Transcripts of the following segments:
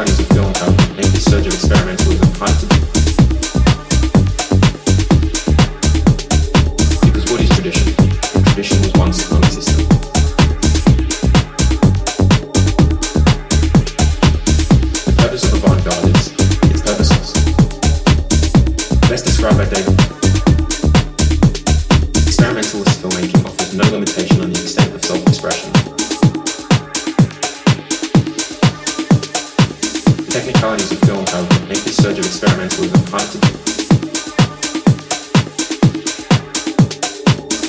Warren is a film company, mainly experimentalism to Because tradition? Tradition was once non-existent. The purpose of is its. Best described by David. Experimentalist filmmaking offers no limitation on the extent of self-expression. Realities of film have made this surge of experimentalism hard to.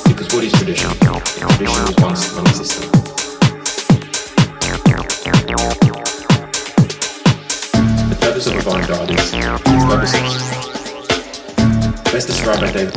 Because what is tradition? Tradition was once non-existent. The purpose of avant-garde is purposeless. Best described by David.